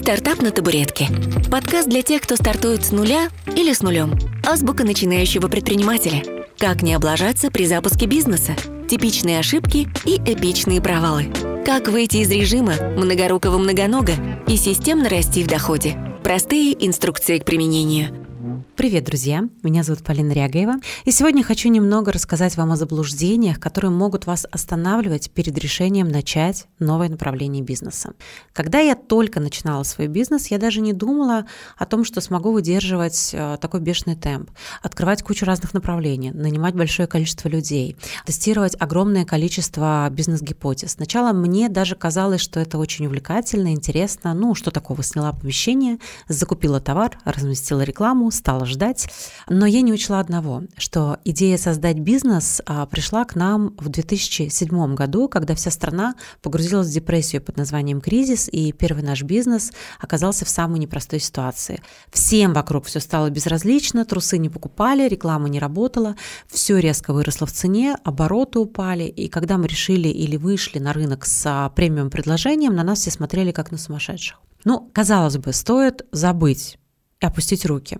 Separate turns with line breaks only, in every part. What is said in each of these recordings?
«Стартап на табуретке». Подкаст для тех, кто стартует с нуля или с нулем. Азбука начинающего предпринимателя. Как не облажаться при запуске бизнеса. Типичные ошибки и эпичные провалы. Как выйти из режима многорукого многонога и системно расти в доходе. Простые инструкции к применению –
Привет, друзья! Меня зовут Полина Рягаева, и сегодня хочу немного рассказать вам о заблуждениях, которые могут вас останавливать перед решением начать новое направление бизнеса. Когда я только начинала свой бизнес, я даже не думала о том, что смогу выдерживать э, такой бешеный темп, открывать кучу разных направлений, нанимать большое количество людей, тестировать огромное количество бизнес-гипотез. Сначала мне даже казалось, что это очень увлекательно, интересно. Ну, что такого? Сняла помещение, закупила товар, разместила рекламу, стала ждать. Но я не учла одного, что идея создать бизнес а, пришла к нам в 2007 году, когда вся страна погрузилась в депрессию под названием «Кризис», и первый наш бизнес оказался в самой непростой ситуации. Всем вокруг все стало безразлично, трусы не покупали, реклама не работала, все резко выросло в цене, обороты упали, и когда мы решили или вышли на рынок с а, премиум предложением, на нас все смотрели как на сумасшедших. Ну, казалось бы, стоит забыть и опустить руки.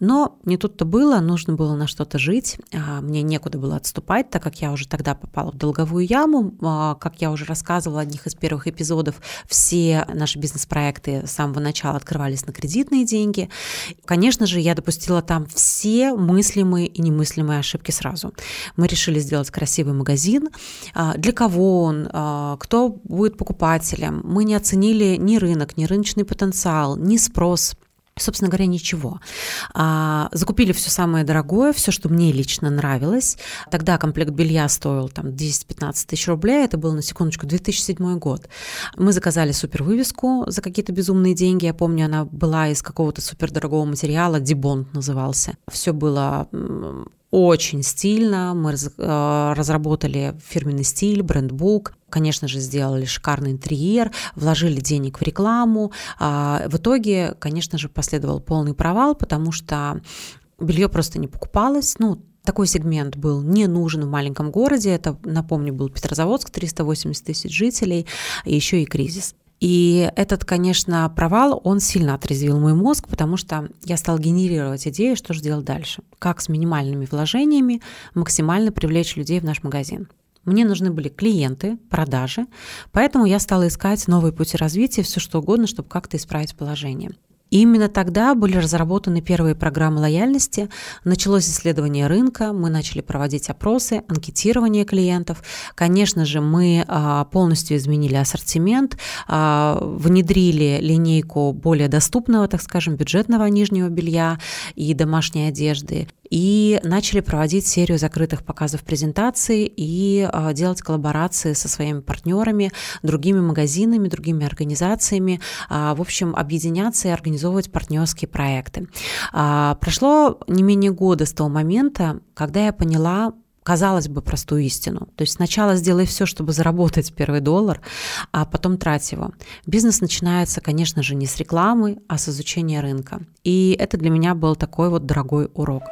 Но не тут-то было, нужно было на что-то жить, а, мне некуда было отступать, так как я уже тогда попала в долговую яму. А, как я уже рассказывала в одних из первых эпизодов, все наши бизнес-проекты с самого начала открывались на кредитные деньги. Конечно же, я допустила там все мыслимые и немыслимые ошибки сразу. Мы решили сделать красивый магазин. А, для кого он? Кто будет покупателем? Мы не оценили ни рынок, ни рыночный потенциал, ни спрос Собственно говоря, ничего. А, закупили все самое дорогое, все, что мне лично нравилось. Тогда комплект белья стоил там 10-15 тысяч рублей, это был, на секундочку, 2007 год. Мы заказали супер вывеску за какие-то безумные деньги. Я помню, она была из какого-то супер дорогого материала, Дибонд назывался. Все было очень стильно. Мы э, разработали фирменный стиль, брендбук. Конечно же, сделали шикарный интерьер, вложили денег в рекламу. А, в итоге, конечно же, последовал полный провал, потому что белье просто не покупалось. Ну, такой сегмент был не нужен в маленьком городе. Это, напомню, был Петрозаводск, 380 тысяч жителей, и еще и кризис. И этот, конечно, провал, он сильно отрезвил мой мозг, потому что я стал генерировать идеи, что же делать дальше. Как с минимальными вложениями максимально привлечь людей в наш магазин. Мне нужны были клиенты, продажи, поэтому я стала искать новые пути развития, все что угодно, чтобы как-то исправить положение. И именно тогда были разработаны первые программы лояльности, началось исследование рынка, мы начали проводить опросы, анкетирование клиентов. Конечно же, мы а, полностью изменили ассортимент, а, внедрили линейку более доступного, так скажем, бюджетного нижнего белья и домашней одежды и начали проводить серию закрытых показов презентаций и а, делать коллаборации со своими партнерами, другими магазинами, другими организациями, в общем, объединяться и организовывать партнерские проекты. А, прошло не менее года с того момента, когда я поняла, казалось бы, простую истину. То есть сначала сделай все, чтобы заработать первый доллар, а потом трать его. Бизнес начинается, конечно же, не с рекламы, а с изучения рынка. И это для меня был такой вот дорогой урок.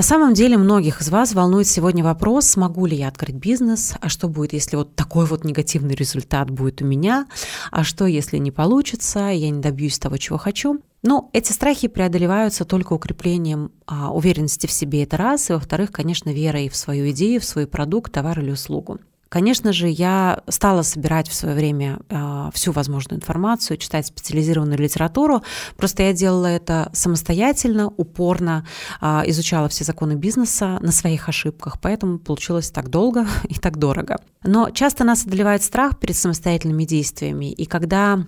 На самом деле многих из вас волнует сегодня вопрос, смогу ли я открыть бизнес, а что будет, если вот такой вот негативный результат будет у меня, а что, если не получится, я не добьюсь того, чего хочу. Но эти страхи преодолеваются только укреплением а, уверенности в себе, это раз, и во-вторых, конечно, верой в свою идею, в свой продукт, товар или услугу. Конечно же, я стала собирать в свое время э, всю возможную информацию, читать специализированную литературу. Просто я делала это самостоятельно, упорно, э, изучала все законы бизнеса на своих ошибках, поэтому получилось так долго и так дорого. Но часто нас одолевает страх перед самостоятельными действиями, и когда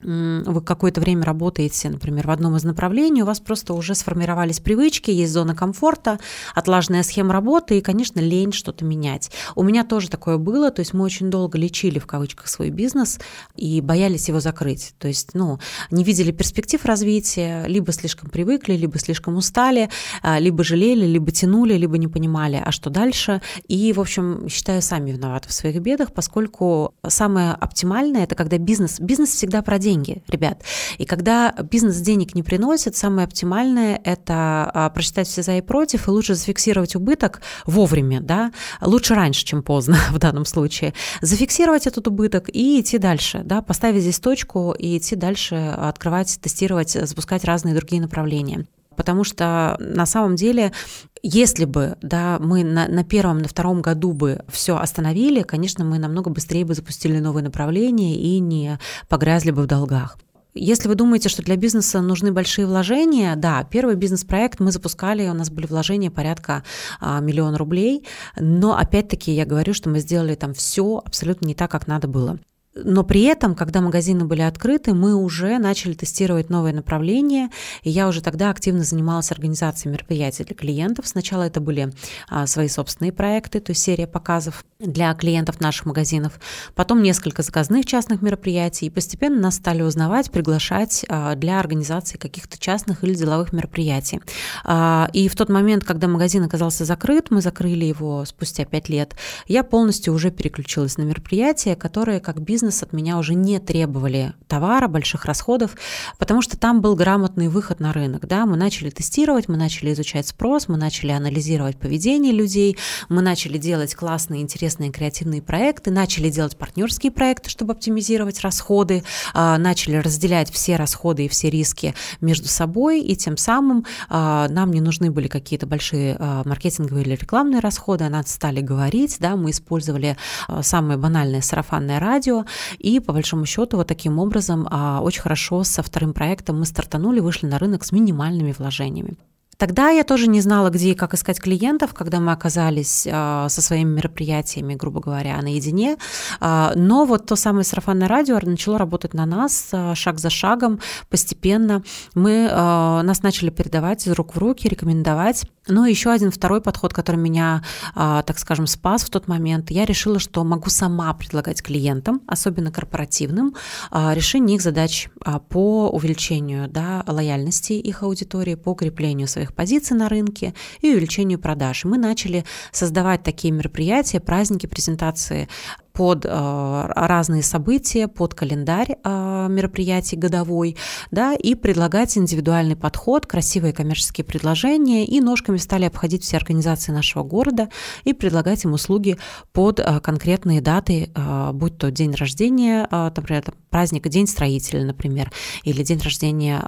вы какое-то время работаете, например, в одном из направлений, у вас просто уже сформировались привычки, есть зона комфорта, отлаженная схема работы и, конечно, лень что-то менять. У меня тоже такое было, то есть мы очень долго лечили в кавычках свой бизнес и боялись его закрыть. То есть, ну, не видели перспектив развития, либо слишком привыкли, либо слишком устали, а, либо жалели, либо тянули, либо не понимали, а что дальше. И, в общем, считаю, сами виноваты в своих бедах, поскольку самое оптимальное – это когда бизнес, бизнес всегда про деньги, ребят. И когда бизнес денег не приносит, самое оптимальное – это а, просчитать все за и против, и лучше зафиксировать убыток вовремя, да, лучше раньше, чем поздно в данном случае. Зафиксировать этот убыток и идти дальше, да, поставить здесь точку и идти дальше, открывать, тестировать, запускать разные другие направления потому что на самом деле если бы да, мы на, на первом, на втором году бы все остановили, конечно, мы намного быстрее бы запустили новые направления и не погрязли бы в долгах. Если вы думаете, что для бизнеса нужны большие вложения, да, первый бизнес-проект мы запускали, у нас были вложения порядка а, миллиона рублей, но опять-таки я говорю, что мы сделали там все абсолютно не так, как надо было. Но при этом, когда магазины были открыты, мы уже начали тестировать новые направления, и я уже тогда активно занималась организацией мероприятий для клиентов. Сначала это были а, свои собственные проекты, то есть серия показов для клиентов наших магазинов, потом несколько заказных частных мероприятий, и постепенно нас стали узнавать, приглашать а, для организации каких-то частных или деловых мероприятий. А, и в тот момент, когда магазин оказался закрыт, мы закрыли его спустя пять лет, я полностью уже переключилась на мероприятия, которые как бизнес бизнес от меня уже не требовали товара, больших расходов, потому что там был грамотный выход на рынок. Да? Мы начали тестировать, мы начали изучать спрос, мы начали анализировать поведение людей, мы начали делать классные, интересные, креативные проекты, начали делать партнерские проекты, чтобы оптимизировать расходы, а, начали разделять все расходы и все риски между собой, и тем самым а, нам не нужны были какие-то большие а, маркетинговые или рекламные расходы, о нас стали говорить, да, мы использовали самое банальное сарафанное радио, и по большому счету вот таким образом а, очень хорошо со вторым проектом мы стартанули, вышли на рынок с минимальными вложениями. Тогда я тоже не знала, где и как искать клиентов, когда мы оказались э, со своими мероприятиями, грубо говоря, наедине. Э, но вот то самое сарафанное радио начало работать на нас шаг за шагом, постепенно. Мы, нас начали передавать из рук в руки, рекомендовать. Но еще один второй подход, который меня, э, так скажем, спас в тот момент, я решила, что могу сама предлагать клиентам, особенно корпоративным, э, решение их задач э, по увеличению да, лояльности их аудитории, по укреплению своих позиций на рынке и увеличению продаж. Мы начали создавать такие мероприятия, праздники, презентации под э, разные события, под календарь э, мероприятий годовой, да, и предлагать индивидуальный подход, красивые коммерческие предложения, и ножками стали обходить все организации нашего города и предлагать им услуги под э, конкретные даты, будь то день рождения, например, праздник День строителя, например, или день рождения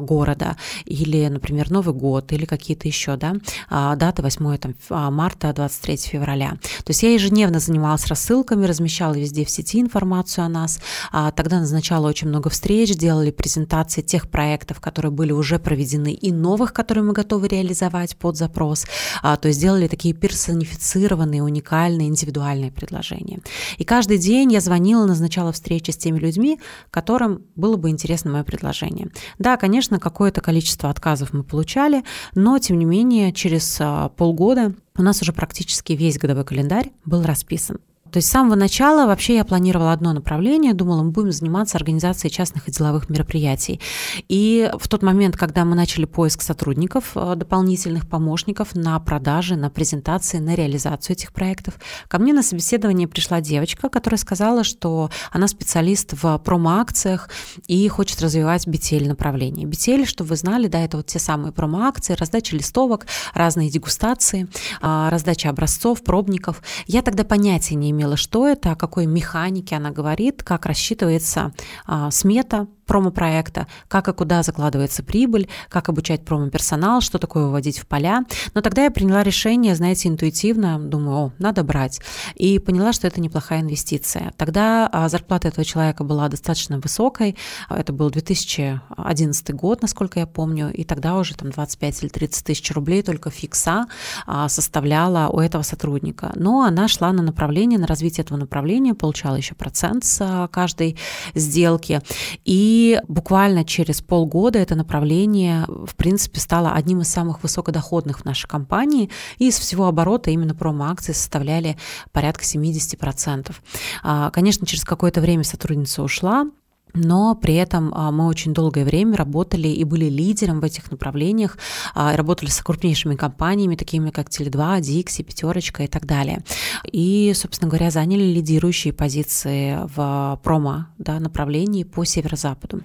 города, или, например, Новый год, или какие-то еще, да, даты 8 там, марта, 23 февраля. То есть я ежедневно занималась рассылкой ссылками, размещала везде в сети информацию о нас. А, тогда назначала очень много встреч, делали презентации тех проектов, которые были уже проведены, и новых, которые мы готовы реализовать под запрос. А, то есть делали такие персонифицированные, уникальные, индивидуальные предложения. И каждый день я звонила, назначала встречи с теми людьми, которым было бы интересно мое предложение. Да, конечно, какое-то количество отказов мы получали, но, тем не менее, через а, полгода у нас уже практически весь годовой календарь был расписан. То есть с самого начала вообще я планировала одно направление, думала, мы будем заниматься организацией частных и деловых мероприятий. И в тот момент, когда мы начали поиск сотрудников, э, дополнительных помощников на продажи, на презентации, на реализацию этих проектов, ко мне на собеседование пришла девочка, которая сказала, что она специалист в промо-акциях и хочет развивать BTL направление. BTL, чтобы вы знали, да, это вот те самые промо-акции, раздача листовок, разные дегустации, а, раздача образцов, пробников. Я тогда понятия не имела, что это, о какой механике она говорит, как рассчитывается а, смета промо-проекта, как и куда закладывается прибыль, как обучать промо-персонал, что такое выводить в поля. Но тогда я приняла решение, знаете, интуитивно, думаю, о, надо брать. И поняла, что это неплохая инвестиция. Тогда а, зарплата этого человека была достаточно высокой. Это был 2011 год, насколько я помню, и тогда уже там 25 или 30 тысяч рублей только фикса а, составляла у этого сотрудника. Но она шла на направление, на развитие этого направления, получала еще процент с а, каждой сделки. И и буквально через полгода это направление, в принципе, стало одним из самых высокодоходных в нашей компании. И из всего оборота именно промо-акции составляли порядка 70%. А, конечно, через какое-то время сотрудница ушла, но при этом а, мы очень долгое время работали и были лидером в этих направлениях, а, работали с крупнейшими компаниями, такими как Теле2, Dixie, Пятерочка и так далее. И, собственно говоря, заняли лидирующие позиции в промо да, направлении по северо-западу.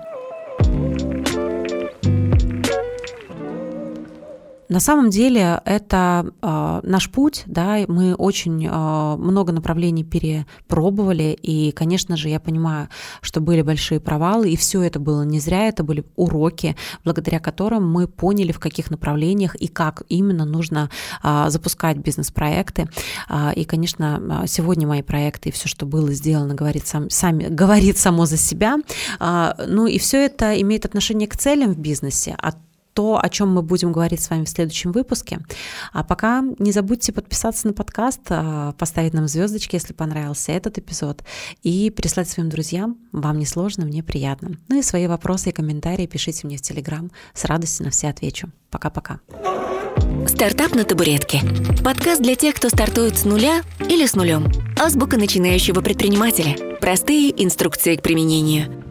На самом деле это э, наш путь, да, мы очень э, много направлений перепробовали, и, конечно же, я понимаю, что были большие провалы, и все это было не зря, это были уроки, благодаря которым мы поняли, в каких направлениях и как именно нужно э, запускать бизнес-проекты. Э, и, конечно, сегодня мои проекты и все, что было сделано, говорит, сам, сами, говорит само за себя. Э, ну и все это имеет отношение к целям в бизнесе, от то, о чем мы будем говорить с вами в следующем выпуске. А пока не забудьте подписаться на подкаст, а, поставить нам звездочки, если понравился этот эпизод, и прислать своим друзьям. Вам не сложно, мне приятно. Ну и свои вопросы и комментарии пишите мне в Телеграм. С радостью на все отвечу. Пока-пока.
Стартап на табуретке. Подкаст для тех, кто стартует с нуля или с нулем. Азбука начинающего предпринимателя. Простые инструкции к применению.